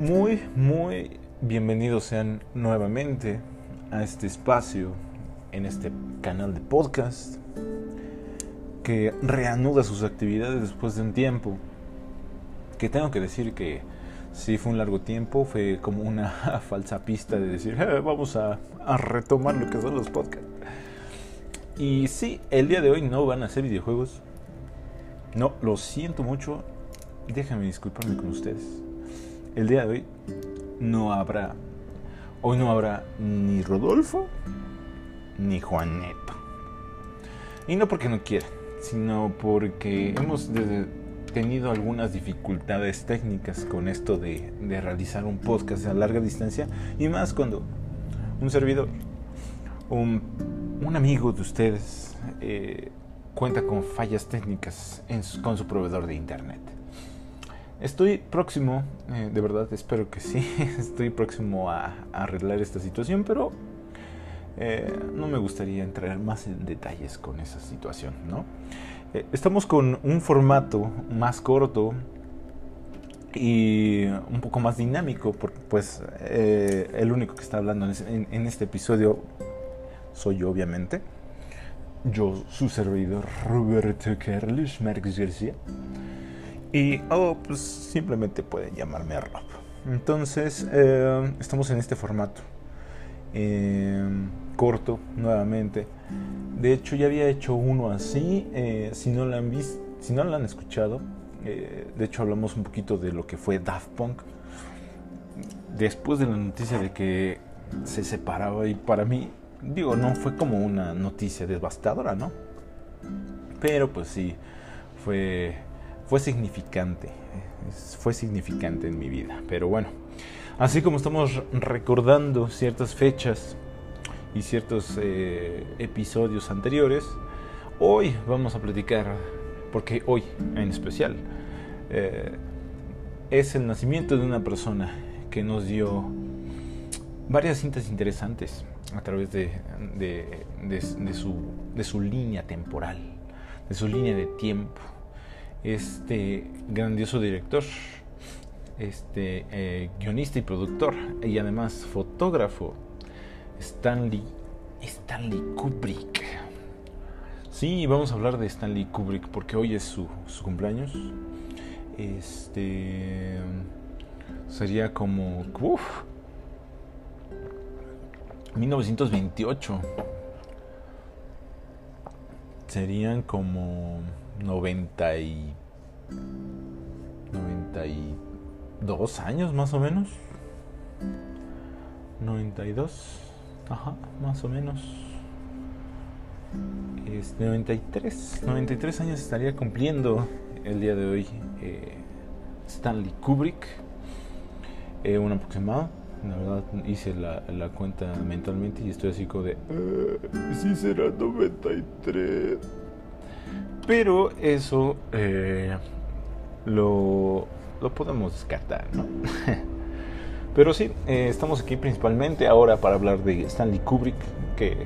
Muy, muy bienvenidos sean nuevamente a este espacio en este canal de podcast que reanuda sus actividades después de un tiempo. Que tengo que decir que sí fue un largo tiempo, fue como una falsa pista de decir "Eh, vamos a, retomar lo que son los podcasts. Y sí, el día de hoy no van a ser videojuegos. No, lo siento mucho. Déjame disculparme con ustedes. El día de hoy no habrá. Hoy no habrá ni Rodolfo ni Juaneto. Y no porque no quieran, sino porque hemos tenido algunas dificultades técnicas con esto de, de realizar un podcast a larga distancia. Y más cuando un servidor, un, un amigo de ustedes, eh, cuenta con fallas técnicas con su proveedor de internet. Estoy próximo, eh, de verdad espero que sí, estoy próximo a, arreglar esta situación, pero eh, no me gustaría entrar más en detalles con esa situación, ¿no? Eh, estamos con un formato más corto y un poco más dinámico, porque pues el único que está hablando en, es- en- en este episodio soy yo, obviamente. Yo, su servidor, Roberto Carlos Márquez García. Y, oh, pues simplemente pueden llamarme a Rob. Entonces, eh, estamos en este formato. eh, corto, nuevamente. De hecho, ya había hecho uno así. eh, si no lo han visto, si no lo han escuchado, eh, de hecho, hablamos un poquito de lo que fue Daft Punk. Después de la noticia de que se separaba, y para mí, digo, no fue como una noticia devastadora, ¿no? Pero pues sí, fue, fue significante. Fue significante en mi vida. Pero bueno, así como estamos recordando ciertas fechas y ciertos eh, episodios anteriores, hoy vamos a platicar, porque hoy en especial eh, es el nacimiento de una persona que nos dio varias cintas interesantes a través de, de- de su línea temporal, de su línea de tiempo. Este grandioso director, este eh, guionista y productor, y además fotógrafo, Stanley, Stanley Kubrick. Sí, vamos a hablar de Stanley Kubrick porque hoy es su, su cumpleaños. Este sería como uf, 1928. Serían como 90 y 92 años más o menos. 92, ajá, más o menos. Este, 93, 93 años estaría cumpliendo el día de hoy eh, Stanley Kubrick. Eh, un aproximado. La verdad hice la, la cuenta mentalmente y estoy así como de... "Eh, sí será 93. Pero eso eh, lo, lo podemos descartar, ¿no? Pero sí, eh, estamos aquí principalmente ahora para hablar de Stanley Kubrick, que,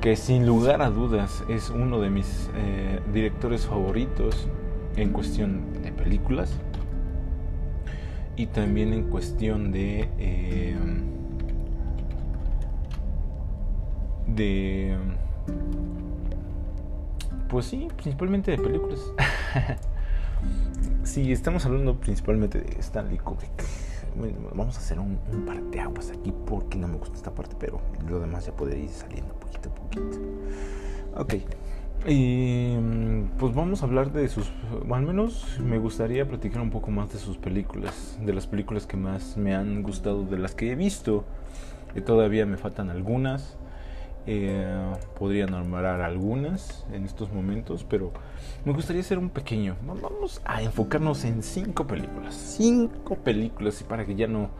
que sin lugar a dudas es uno de mis eh, directores favoritos en cuestión de películas y también en cuestión de eh, de pues sí principalmente de películas. Sí estamos hablando principalmente de Stanley Kubrick. Vamos a hacer un, un parteaguas aquí porque no me gusta esta parte pero lo demás ya puede ir saliendo poquito a poquito. Ok y mm, pues vamos a hablar de sus, al menos me gustaría platicar un poco más de sus películas, de las películas que más me han gustado, de las que he visto. Y todavía me faltan algunas. Eh, podría nombrar algunas en estos momentos, pero me gustaría hacer un pequeño. Vamos a enfocarnos en cinco películas. Cinco películas y para que ya no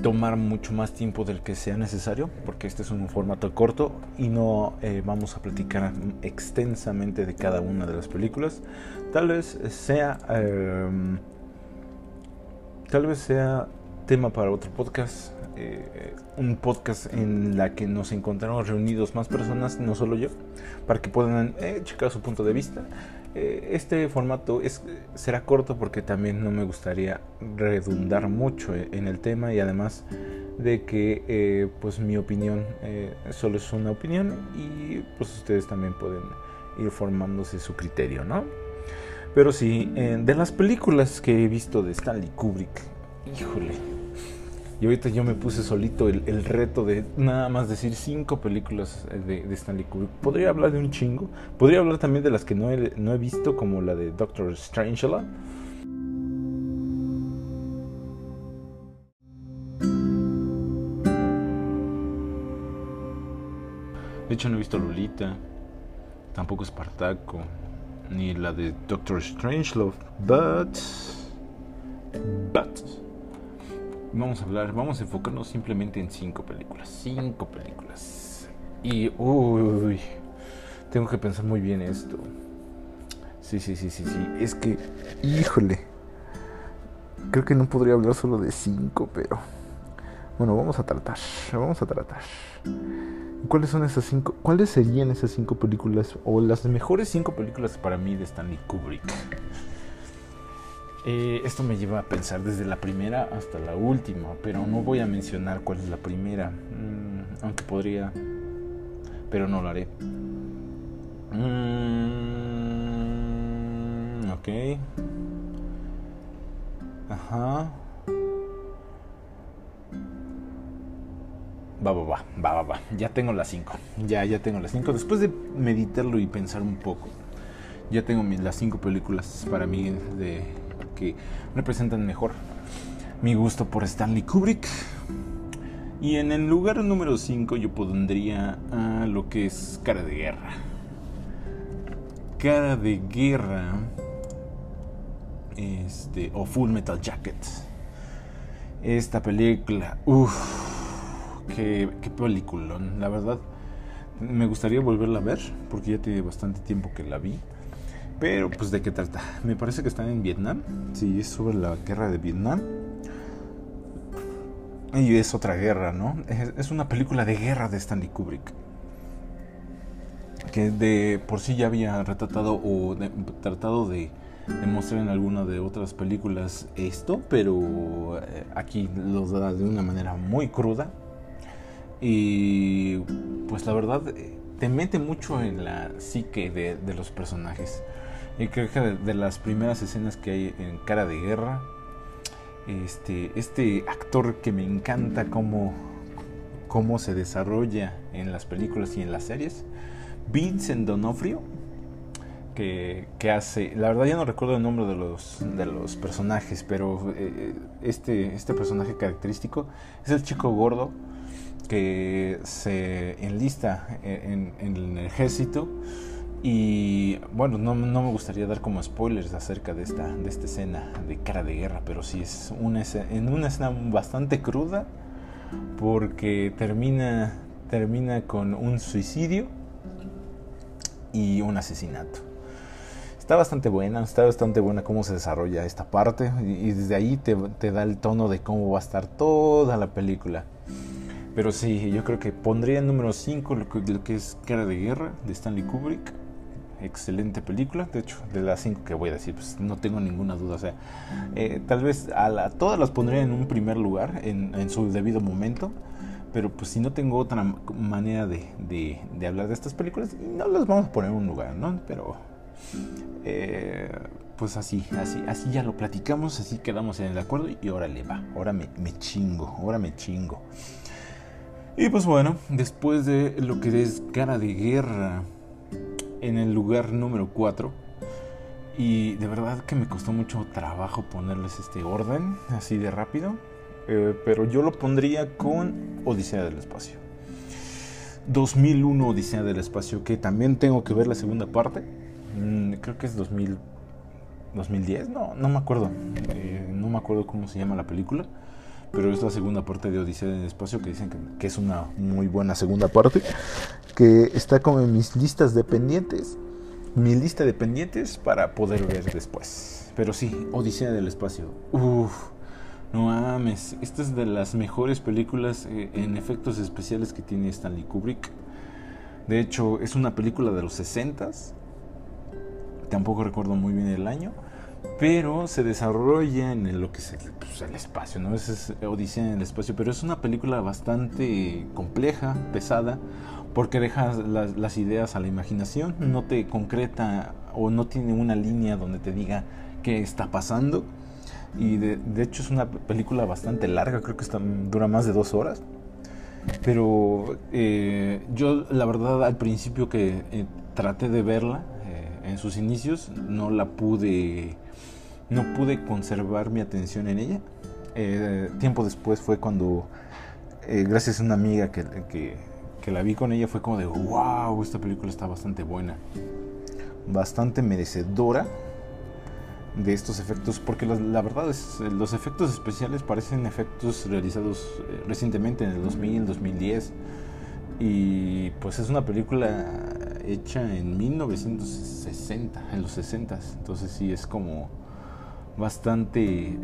tomar mucho más tiempo del que sea necesario, porque este es un formato corto y no eh, vamos a platicar extensamente de cada una de las películas. Tal vez sea, eh, tal vez sea tema para otro podcast. Eh, un podcast en la que nos encontramos reunidos más personas, no solo yo, para que puedan eh, checar su punto de vista. Eh, este formato es, será corto porque también no me gustaría redundar mucho en el tema y además de que pues mi opinión solo es una opinión y pues ustedes también pueden ir formándose su criterio, ¿no? Pero sí, de las películas que he visto de Stanley Kubrick, híjole, y ahorita yo me puse solito el, reto de nada más decir cinco películas de, Stanley Kubrick. Podría hablar de un chingo. Podría hablar también de las que no he, no he visto, como la de Doctor Strangelove. De hecho no he visto Lolita, tampoco Espartaco, ni la de Doctor Strangelove, but... But vamos a hablar, vamos a enfocarnos simplemente en cinco películas. Cinco películas. Y, uy, tengo que pensar muy bien esto. Sí, sí, sí, sí, sí. Es que, híjole. Creo que no podría hablar solo de cinco, pero... Bueno, vamos a tratar, vamos a tratar. ¿Cuáles son esas cinco? ¿Cuáles serían esas cinco películas o las mejores cinco películas para mí de Stanley Kubrick? Eh, esto me lleva a pensar desde la primera hasta la última, pero no voy a mencionar cuál es la primera, mm, aunque podría, pero no lo haré. Mm, ok. Ajá. Va, va, va, va, va. Ya tengo las cinco. Ya, ya tengo las cinco. Después de meditarlo y pensar un poco, ya tengo las cinco películas para mí de que representan mejor mi gusto por Stanley Kubrick. Y en el lugar número 5 yo pondría a lo que es Cara de Guerra. Cara de Guerra. Este. O Full Metal Jacket. Esta película. Uff. Qué, qué película. La verdad. Me gustaría volverla a ver. Porque ya tiene bastante tiempo que la vi. Pero, pues, ¿de qué trata? Me parece que están en Vietnam. Sí, es sobre la guerra de Vietnam. Y es otra guerra, ¿no? Es, una película de guerra de Stanley Kubrick. Que de por sí ya había retratado o tratado de demostrar en alguna de otras películas esto, pero eh, aquí lo da de una manera muy cruda. Y pues la verdad eh, te mete mucho en la psique de, de los personajes. Y creo que de, las primeras escenas que hay en Cara de Guerra, este, este actor que me encanta cómo, cómo se desarrolla en las películas y en las series, Vincent Donofrio, que, que, hace, la verdad ya no recuerdo el nombre de los, de los personajes, pero eh, este, este personaje característico es el chico gordo que se enlista en, en el ejército y bueno, no, me gustaría dar como spoilers acerca de esta, de esta escena de cara de guerra, pero sí es una en una escena bastante cruda porque termina, termina con un suicidio y un asesinato. Está bastante buena, está bastante buena cómo se desarrolla esta parte y, desde ahí te, da el tono de cómo va a estar toda la película. Pero sí, yo creo que pondría en número 5 lo, lo que es Cara de Guerra de Stanley Kubrick excelente película. De hecho, de las cinco que voy a decir, pues no tengo ninguna duda. O sea, eh, tal vez a todas las pondría en un primer lugar, en, su debido momento. Pero pues si no tengo otra manera de, hablar de estas películas, no las vamos a poner en un lugar, ¿no? Pero eh, pues así, así, así ya lo platicamos, así quedamos en el acuerdo y ahora le va, ahora me, me chingo, ahora me chingo. Y pues bueno, después de lo que es cara de guerra, en el lugar número 4. Y de verdad que me costó mucho trabajo ponerles este orden así de rápido. Eh, pero yo lo pondría con Odisea del Espacio. 2001 Odisea del Espacio, que también tengo que ver la segunda parte. Mm, creo que es 2000, 2010, no, no me acuerdo. Eh, no me acuerdo cómo se llama la película pero es la segunda parte de Odisea del Espacio que dicen que, es una muy buena segunda parte, que está como en mis listas de pendientes, mi lista de pendientes para poder ver después. Pero sí, Odisea del Espacio, uff, No mames, esta es de las mejores películas eh, en efectos especiales que tiene Stanley Kubrick. De hecho, es una película de los 60s. Tampoco recuerdo muy bien el año. Pero se desarrolla en lo que es el, pues, espacio, ¿no? Es, Odisea en el espacio. Pero es una película bastante compleja, pesada, porque deja las, ideas a la imaginación. No te concreta o no tiene una línea donde te diga qué está pasando y de, hecho es una película bastante larga, creo que está, dura más de dos horas. Pero eh, yo la verdad al principio que eh, traté de verla en sus inicios no la pude, no pude conservar mi atención en ella. tiempo después fue cuando, gracias a una amiga que, que, la vi con ella, fue como de, wow, esta película está bastante buena, bastante merecedora de estos efectos, porque la, verdad es, los efectos especiales parecen efectos realizados eh, recientemente, en el 2000, 2010, y pues es una película hecha en 1960, en los 60, entonces sí es como bastante,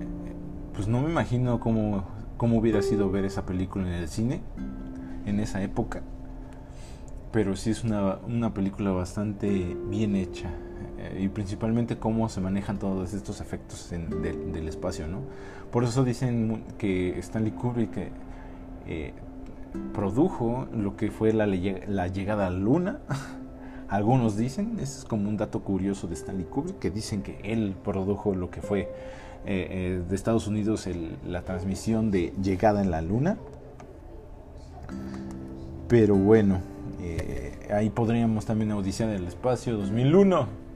pues no me imagino cómo, cómo hubiera sido ver esa película en el cine en esa época, pero sí es una, una película bastante bien hecha eh, y principalmente cómo se manejan todos estos efectos del espacio, ¿no? Por eso dicen que Stanley Kubrick eh, produjo lo que fue la, llegada a la Luna. Algunos dicen, ese es como un dato curioso de Stanley Kubrick, que dicen que él produjo lo que fue eh, de Estados Unidos la transmisión de llegada en la Luna. Pero bueno, ahí podríamos también Odisea del Espacio 2001.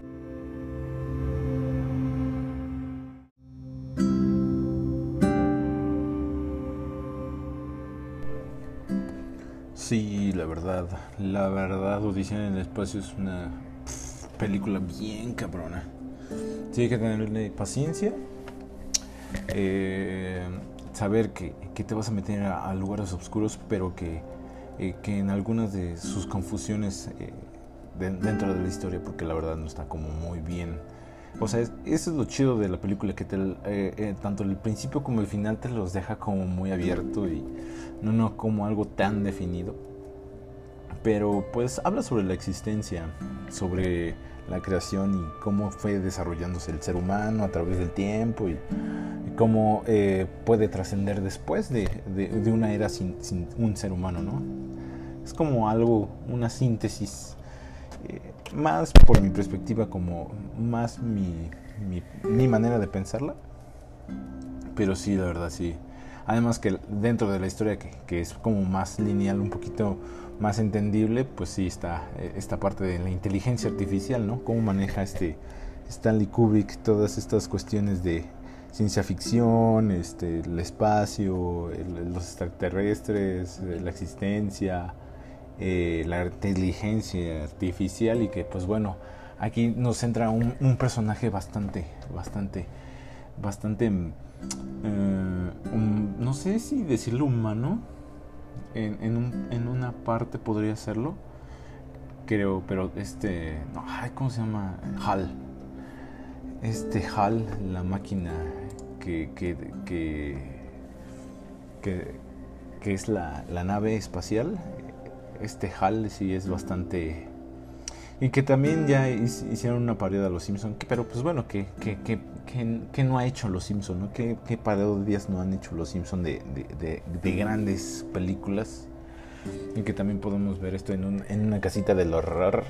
Sí, la verdad, la verdad, Odisea en el Espacio es una película bien cabrona. Hay que tenerle paciencia, eh, saber que, te vas a meter a, lugares oscuros, pero que, eh, que, en algunas de sus confusiones eh, dentro de la historia, porque la verdad no está como muy bien. O sea, eso es lo chido de la película, que te, tanto el principio como el final te los deja como muy abierto y no, no como algo tan definido. Pero pues habla sobre la existencia, sobre la creación y cómo fue desarrollándose el ser humano a través del tiempo y, cómo eh, puede trascender después de, de, una era sin, sin, un ser humano, ¿no? Es como algo, una síntesis, eh, más por mi perspectiva, como más mi, mi, manera de pensarla. Pero sí, la verdad, sí Además que dentro de la historia que, es como más lineal, un poquito más entendible, pues sí está eh, esta parte de la inteligencia artificial, ¿no? Cómo maneja este Stanley Kubrick todas estas cuestiones de ciencia ficción, este, el espacio, los extraterrestres, eh, la existencia, eh, la inteligencia artificial y que pues bueno, aquí nos centra un, un personaje bastante, bastante, bastante eh, no sé si decirlo humano, en, una parte podría serlo, creo, pero este, no, ¿cómo se llama? HAL. Este HAL, la máquina que, que, que, que, es la, la, nave espacial, este HAL sí es bastante... Y que también ya hicieron una parodia de los Simpsons, pero pues bueno, que, que, que, no ha hecho Los Simpsons, ¿no? ¿Qué, qué parodias no han hecho Los Simpsons de, de, de, grandes películas? Y que también podemos ver esto en, un, en una casita del horror.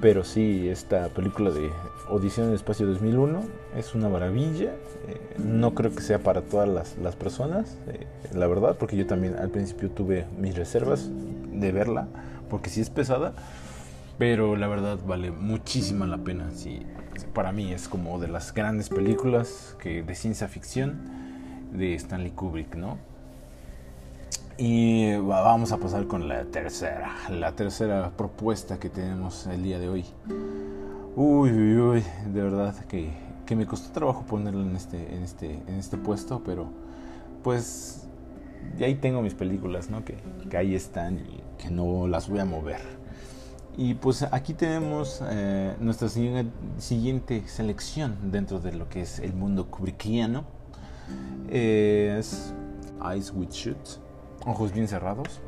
Pero sí, esta película de Odisea en el Espacio 2001 es una maravilla. Eh, no creo que sea para todas las, las personas, eh, la verdad, porque yo también al principio tuve mis reservas de verla, porque sí es pesada. Pero la verdad vale muchísima la pena. Sí, para mí es como de las grandes películas que, de ciencia ficción de Stanley Kubrick, ¿no? Y vamos a pasar con la tercera, la tercera propuesta que tenemos el día de hoy. Uy, uy, uy, de verdad que, que me costó trabajo ponerla en este, en este, en este puesto, pero pues ya ahí tengo mis películas, ¿no? Que, que ahí están y que no las voy a mover. Y pues aquí tenemos eh, nuestra siguiente selección dentro de lo que es el mundo kubrickiano. es Eyes with Shut, Ojos Bien Cerrados.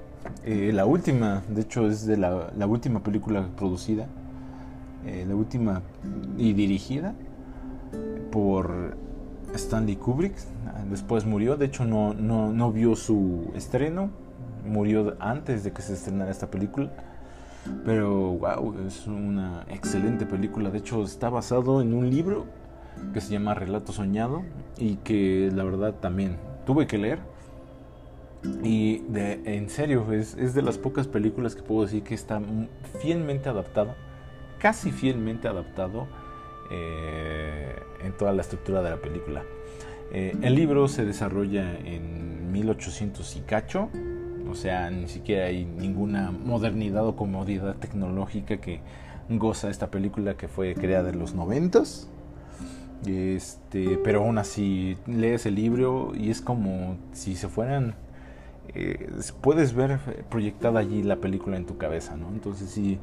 Eh, la última, de hecho, es de la, última película producida, eh, la última y dirigida por Stanley Kubrick. Después murió, de hecho, no, no, no vio su estreno, murió antes de que se estrenara esta película. Pero wow, es una excelente película. De hecho, está basado en un libro que se llama Relato Soñado y que la verdad también tuve que leer. Y de, en serio, es, es de las pocas películas que puedo decir que está fielmente adaptado, casi fielmente adaptado eh, en toda la estructura de la película. Eh, el libro se desarrolla en 1800 y cacho, o sea, ni siquiera hay ninguna modernidad o comodidad tecnológica que goza esta película que fue creada en los 90 este, pero aún así lees el libro y es como si se fueran eh, puedes ver proyectada allí la película en tu cabeza, ¿no? Entonces sí,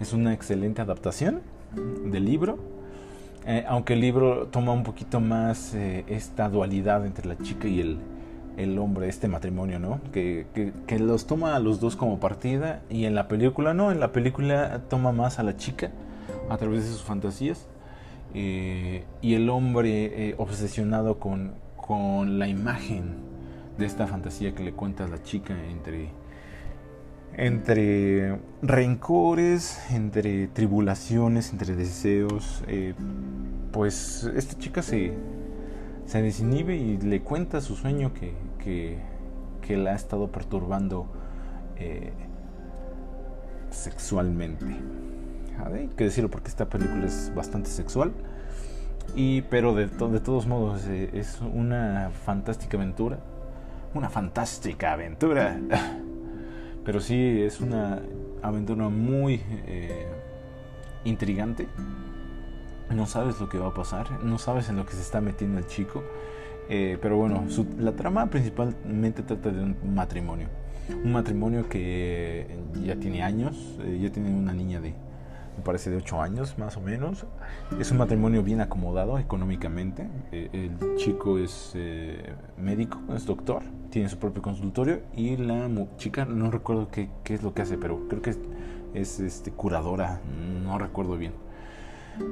es una excelente adaptación del libro. Eh, aunque el libro toma un poquito más eh, esta dualidad entre la chica y el, el hombre, este matrimonio, ¿no? Que, que, los toma a los dos como partida y en la película no, en la película toma más a la chica a través de sus fantasías y el hombre obsesionado con, con la imagen de esta fantasía que le cuenta la chica entre, entre rencores, entre tribulaciones, entre deseos. Eh, pues esta chica se, se desinhibe y le cuenta su sueño que, que, que la ha estado perturbando eh, sexualmente. Hay que decirlo porque esta película es bastante sexual. Y, pero de, de todos modos eh, es una fantástica aventura una fantástica aventura. Pero sí, es una aventura muy eh, intrigante. No sabes lo que va a pasar, no sabes en lo que se está metiendo el chico. Eh, pero bueno, la trama principalmente trata de un matrimonio. Un matrimonio que ya tiene años, eh, ya tiene una niña de, me parece de 8 años más o menos. Es un matrimonio bien acomodado económicamente. el chico es médico, es doctor, tiene su propio consultorio y la chica, no recuerdo qué, qué es lo que hace, pero creo que es, este, curadora, no recuerdo bien.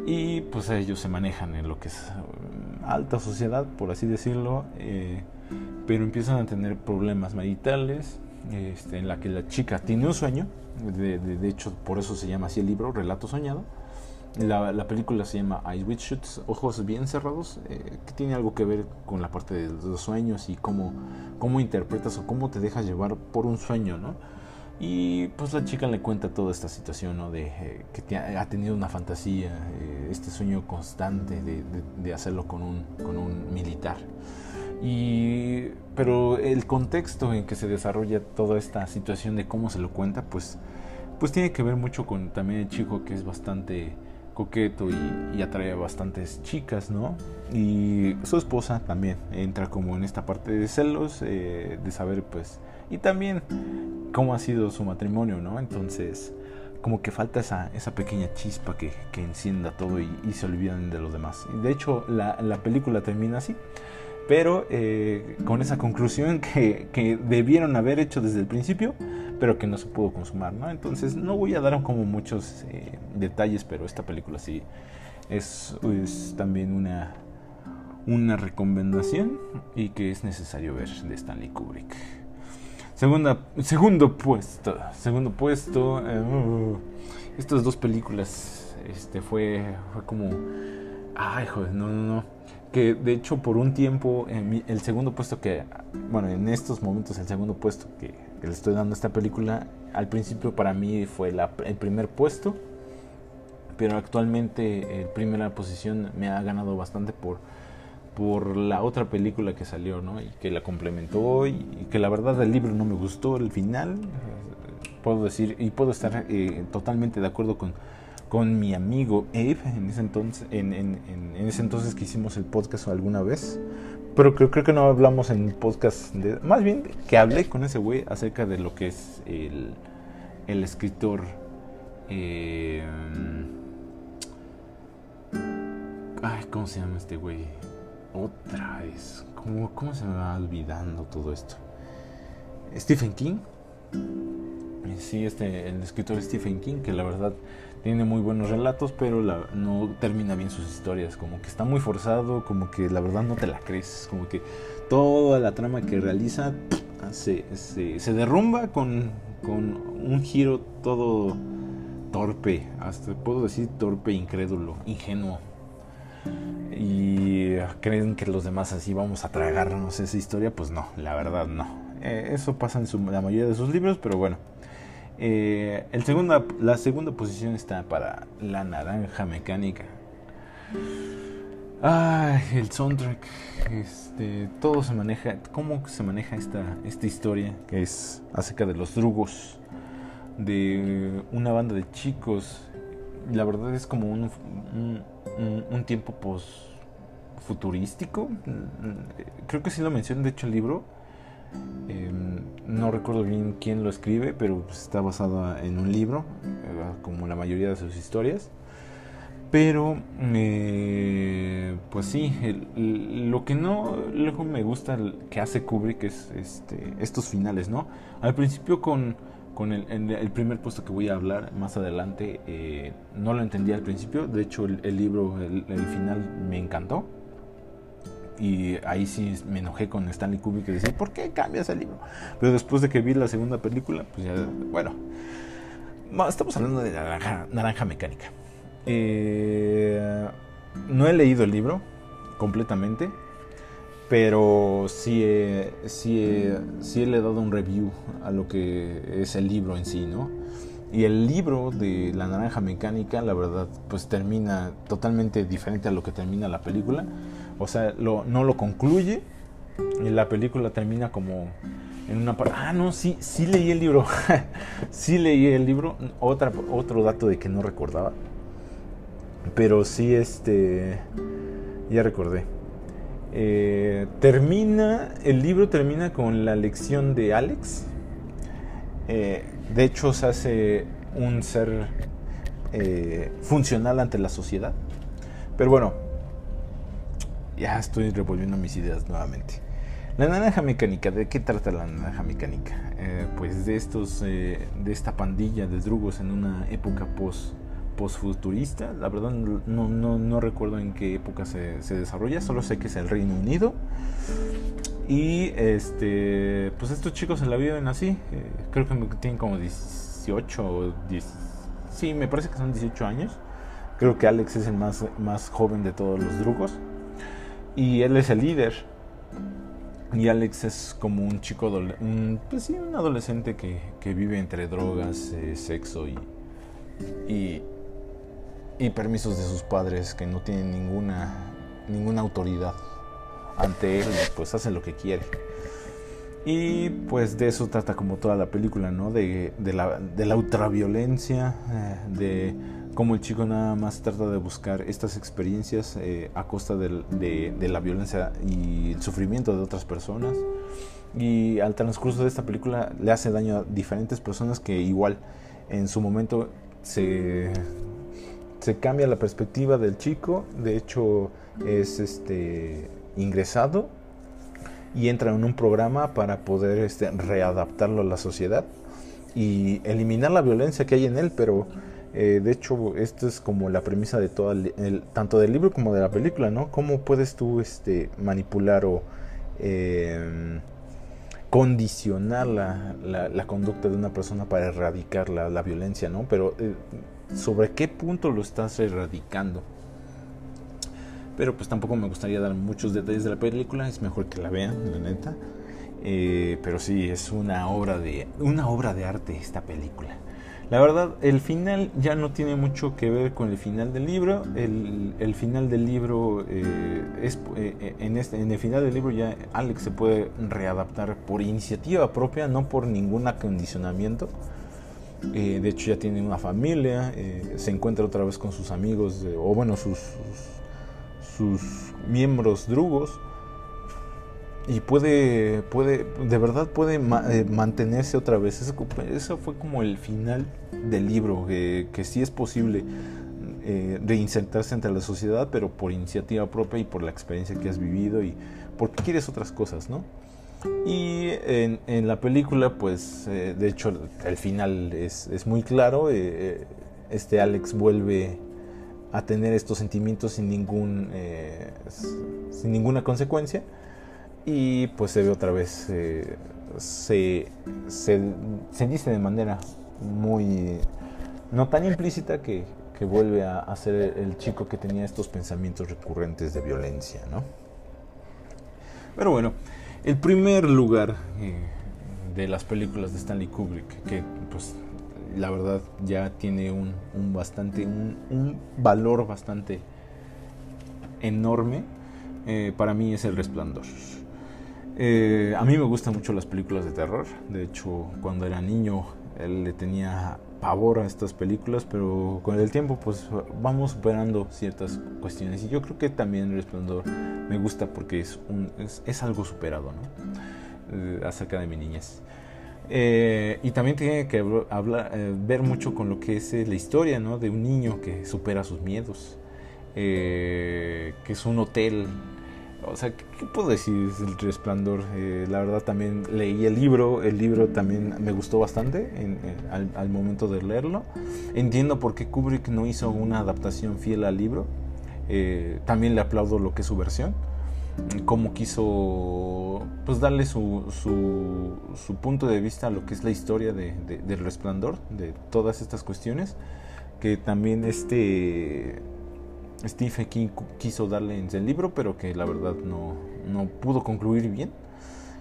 Y pues ellos se manejan en lo que es um, alta sociedad, por así decirlo, eh, pero empiezan a tener problemas maritales, este, en la que la chica tiene un sueño, de, de hecho por eso se llama así el libro, Relato Soñado, la, la, película se llama Eyes With Shoots, Ojos Bien Cerrados, eh, que tiene algo que ver con la parte de los sueños y cómo, cómo interpretas o cómo te dejas llevar por un sueño, ¿no? Y pues la chica le cuenta toda esta situación, ¿no? De eh, que ha, tenido una fantasía, eh, este sueño constante de, de, de, hacerlo con un, con un militar. Y, pero el contexto en que se desarrolla toda esta situación de cómo se lo cuenta, pues, pues tiene que ver mucho con también el chico que es bastante coqueto y, atrae a bastantes chicas, ¿no? Y su esposa también entra como en esta parte de celos, eh, de saber pues, y también cómo ha sido su matrimonio, ¿no? Entonces, como que falta esa, esa pequeña chispa que, que encienda todo y, se olvidan de los demás. De hecho, la, la película termina así pero eh, con esa conclusión que, que, debieron haber hecho desde el principio, pero que no se pudo consumar, ¿no? Entonces no voy a dar como muchos eh, detalles, pero esta película sí es, es, también una, una recomendación y que es necesario ver de Stanley Kubrick. Segunda, segundo puesto, segundo puesto, uh, estas dos películas, este fue, fue como, ay, joder, no, no, no. Que de hecho por un tiempo el segundo puesto que bueno en estos momentos el segundo puesto que, le estoy dando a esta película al principio para mí fue el primer puesto pero actualmente en primera posición me ha ganado bastante por por la otra película que salió no y que la complementó y, que la verdad el libro no me gustó el final puedo decir y puedo estar eh, totalmente de acuerdo con con mi amigo Abe en ese entonces, en, ese entonces que hicimos el podcast alguna vez. Pero creo, que no hablamos en podcast, más bien que hablé con ese güey acerca de lo que es el, el escritor. Eh, ay, ¿cómo se llama este güey? Otra vez. ¿Cómo, ¿Cómo se me va olvidando todo esto? Stephen King. Sí, este, el escritor Stephen King, que la verdad tiene muy buenos relatos, pero no termina bien sus historias. Como que está muy forzado, como que la verdad no te la crees. Como que toda la trama que realiza se, se, derrumba con, con un giro todo torpe, hasta puedo decir torpe, incrédulo, ingenuo. Y creen que los demás así vamos a tragarnos esa historia, pues no, la verdad no. Eh, eso pasa en la mayoría de sus libros, pero bueno. Eh, el segunda, la segunda posición está para La Naranja Mecánica. Ay, el soundtrack. Este, todo se maneja. ¿Cómo se maneja esta, esta historia? Que es acerca de los drugos. De una banda de chicos. La verdad es como un, un, tiempo post futurístico. Creo que sí lo menciona, de hecho, el libro. Em, no recuerdo bien quién lo escribe, pero está basada en un libro, eh, como la mayoría de sus historias. Pero, eh, pues sí, lo que no luego me gusta que hace Kubrick es este, estos finales, ¿no? Al principio con, con el, primer puesto que voy a hablar más adelante, eh, no lo entendía al principio, de hecho el, libro, el, final me encantó. Y ahí sí me enojé con Stanley Kubrick y decía, ¿por qué cambias el libro? Pero después de que vi la segunda película, pues ya, bueno, estamos hablando de naranja Mecánica. Eh, no he leído el libro completamente, pero sí, he, sí, sí le he dado un review a lo que es el libro en sí, ¿no? Y el libro de La Naranja Mecánica, la verdad, pues termina totalmente diferente a lo que termina la película. O sea, no lo concluye y la película termina como en una parte. Ah, no, sí, sí leí el libro. sí leí el libro. Otra, otro dato de que no recordaba. Pero sí, este. Ya recordé. Eh, termina. El libro termina con la lección de Alex. Eh, de hecho, se hace un ser eh, funcional ante la sociedad. Pero bueno, ya estoy revolviendo mis ideas nuevamente. La naranja mecánica, ¿de qué trata la naranja mecánica? pues de estos, de esta pandilla de drugos en una época post postfuturista. La verdad no, no, no, recuerdo en qué época se, se, desarrolla, solo sé que es el Reino Unido. Y este, pues estos chicos se la viven así. Eh, creo que tienen como 18 o 10. Sí, me parece que son 18 años. Creo que Alex es el más, más joven de todos los drugos. Y él es el líder. Y Alex es como un chico, pues sí, un adolescente que, que vive entre drogas, eh, sexo y, y, y permisos de sus padres que no tienen ninguna, ninguna autoridad ante él, pues hace lo que quiere. Y pues de eso trata como toda la película, ¿no? De, de, la, de la ultraviolencia, eh, de cómo el chico nada más trata de buscar estas experiencias eh, a costa de, de, la violencia y el sufrimiento de otras personas. Y al transcurso de esta película le hace daño a diferentes personas que igual en su momento se, se cambia la perspectiva del chico, de hecho es este ingresado y entra en un programa para poder este, readaptarlo a la sociedad y eliminar la violencia que hay en él, pero eh, de hecho esto es como la premisa de todo el, tanto del libro como de la película, ¿no? ¿Cómo puedes tú este, manipular o em, condicionar la, la, conducta de una persona para erradicar la, la violencia, ¿no? Pero eh, sobre qué punto lo estás erradicando. Pero pues tampoco me gustaría dar muchos detalles de la película, es mejor que la vean, la neta. Eh, pero sí, es una obra, de, una obra de arte esta película. La verdad, el final ya no tiene mucho que ver con el final del libro. El, final del libro eh, es eh, en, este, en el final del libro ya Alex se puede readaptar por iniciativa propia, no por ningún acondicionamiento. Eh, de hecho ya tiene una familia, eh, se encuentra otra vez con sus amigos, o bueno, sus, sus, miembros drugos. Y puede, puede, de verdad puede eh, mantenerse otra vez. Eso, fue como el final del libro, que, que sí es posible eh, reinsertarse entre la sociedad, pero por iniciativa propia y por la experiencia que has vivido y porque quieres otras cosas, ¿no? Y en, en la película, pues, eh, de hecho, el final es, es muy claro. Eh, este Alex vuelve a tener estos sentimientos sin ningún sin ninguna consecuencia y pues se ve otra vez se, se, se dice de manera muy no tan implícita que, que vuelve a, ser el chico que tenía estos pensamientos recurrentes de violencia, ¿no? Pero bueno, el primer lugar eh, de las películas de Stanley Kubrick, que pues la verdad ya tiene un, un bastante, un, valor bastante enorme, eh, para mí es El Resplandor. Eh, a mí me gustan mucho las películas de terror, de hecho cuando era niño él le tenía pavor a estas películas, pero con el tiempo pues vamos superando ciertas cuestiones y yo creo que también El Resplandor me gusta porque es, un, es, algo superado, ¿no? Eh, acerca de mi niñez. Eh, y también tiene que eh, ver mucho con lo que es la historia, ¿no? De un niño que supera sus miedos, que es un hotel o sea, ¿qué, puedo decir del Resplandor? Eh, la verdad también leí el libro, el libro también me gustó bastante al, momento de leerlo. Entiendo por qué Kubrick no hizo una adaptación fiel al libro. Eh, también le aplaudo lo que es su versión. Cómo quiso pues darle su, su, punto de vista a lo que es la historia de, del Resplandor, de todas estas cuestiones. Que también este Stephen King quiso darle en el libro, pero que la verdad no, no pudo concluir bien.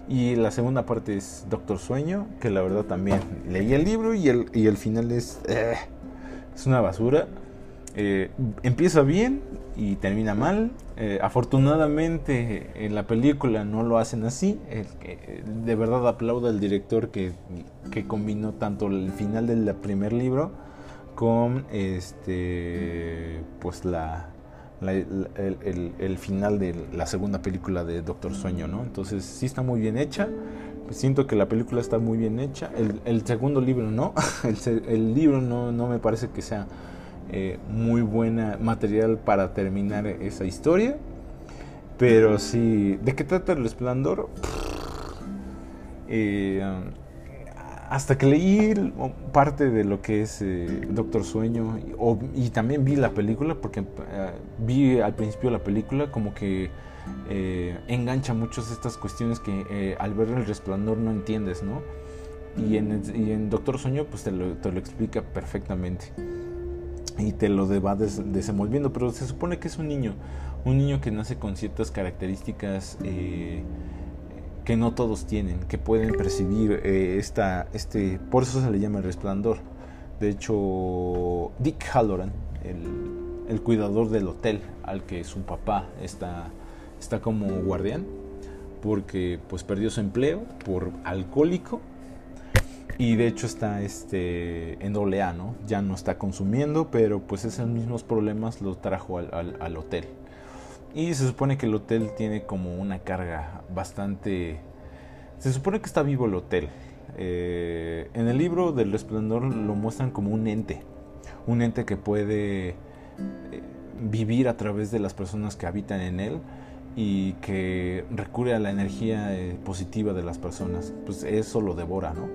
Y la segunda parte es Doctor Sueño, que la verdad también leí el libro y el, y el final es, eh, es una basura. Eh, empieza bien y termina mal. Eh, afortunadamente en la película no lo hacen así. de verdad aplaudo al director que, que combinó tanto el final del primer libro con este pues la, el, final de la segunda película de Doctor Sueño, ¿no? Entonces sí está muy bien hecha. Siento que la película está muy bien hecha. El, segundo libro no. El, libro no, no, me parece que sea eh, muy buena material para terminar esa historia. Pero sí. ¿De qué trata el resplandor? Eh, hasta que leí parte de lo que es eh, Doctor Sueño y también vi la película, porque eh, vi al principio la película como que eh, engancha muchas estas cuestiones que al ver el resplandor no entiendes, ¿no? Y en, Doctor Sueño pues te lo, te lo, explica perfectamente y te lo va desenvolviendo, pero se supone que es un niño, un niño que nace con ciertas características que no todos tienen, que pueden percibir eh, esta, este, por eso se le llama el resplandor. De hecho, Dick Halloran, el, el cuidador del hotel al que su papá está, está como guardián, porque pues perdió su empleo por alcohólico y de hecho está este en doble A, ¿no? Ya no está consumiendo, pero pues esos mismos problemas los trajo al, al hotel. Y se supone que el hotel tiene como una carga bastante... Se supone que está vivo el hotel. Eh, en el libro del resplandor lo muestran como un ente. Un ente que puede eh, vivir a través de las personas que habitan en él y que recurre a la energía eh, positiva de las personas. Pues eso lo devora, ¿no?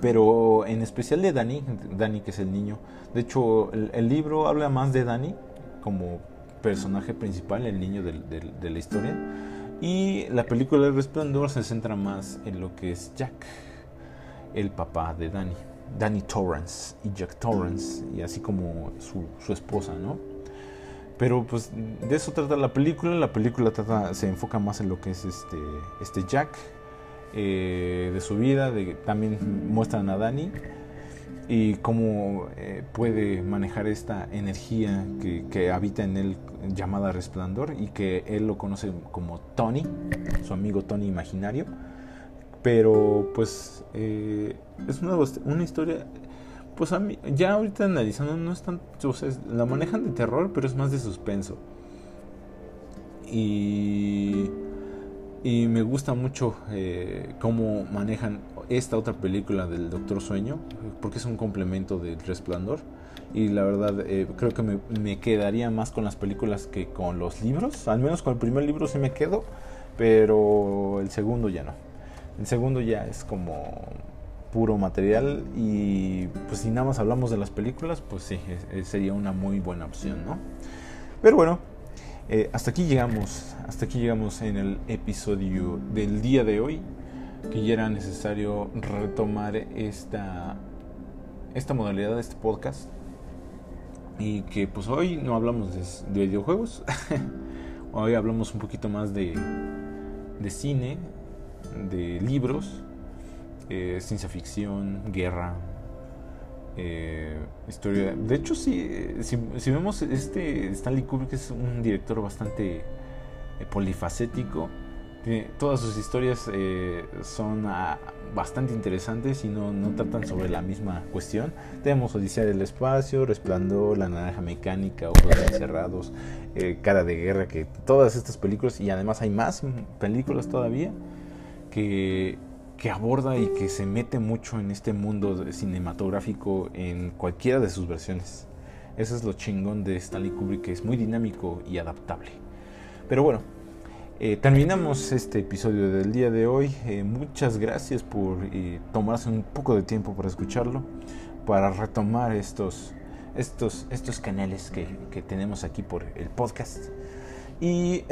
Pero en especial de Dani, Dani que es el niño. De hecho, el, el libro habla más de Dani como personaje principal, el niño de, la historia. Y la película El Resplandor se centra más en lo que es Jack, el papá de Danny. Danny Torrance y Jack Torrance, y así como su, esposa, ¿no? Pero pues de eso trata la película. La película se enfoca más en lo que es este, este Jack, eh, de su vida. De, también muestran a Danny y cómo eh, puede manejar esta energía que, habita en él llamada resplandor y que él lo conoce como Tony, su amigo Tony imaginario. Pero pues eh, es una, una, historia, pues a mí, ya ahorita analizando no es tan, o sea, la manejan de terror, pero es más de suspenso. Y, y me gusta mucho eh, cómo manejan esta otra película del Doctor Sueño, porque es un complemento del Resplandor. y la verdad eh, creo que me, me, quedaría más con las películas que con los libros. Al menos con el primer libro sí me quedo, pero el segundo ya no. El segundo ya es como puro material y pues si nada más hablamos de las películas, pues sí, sería una muy buena opción, ¿no? Pero bueno, eh, hasta aquí llegamos, hasta aquí llegamos en el episodio del día de hoy, que ya era necesario retomar esta, esta modalidad de este podcast. Y que pues hoy no hablamos de, videojuegos, hoy hablamos un poquito más de, de cine, de libros, eh, ciencia ficción, guerra, eh, historia. De hecho, si, si, vemos este Stanley Kubrick es un director bastante eh, polifacético. todas sus historias son ah, bastante interesantes y no, no, tratan sobre la misma cuestión. Tenemos Odisea del Espacio, Resplandor, La Naranja Mecánica, Ojos Encerrados, Cara de Guerra, que todas estas películas, y además hay más películas todavía, que que aborda y que se mete mucho en este mundo cinematográfico en cualquiera de sus versiones. Eso es lo chingón de Stanley Kubrick, que es muy dinámico y adaptable. Pero bueno, eh, terminamos este episodio del día de hoy. Eh, muchas gracias por eh, tomarse un poco de tiempo para escucharlo, para retomar estos, estos, estos canales que, que tenemos aquí por el podcast. Y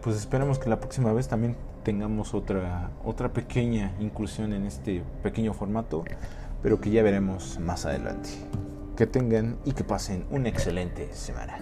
pues esperamos que la próxima vez también tengamos otra, otra pequeña incursión en este pequeño formato, pero que ya veremos más adelante. Que tengan y que pasen una excelente semana.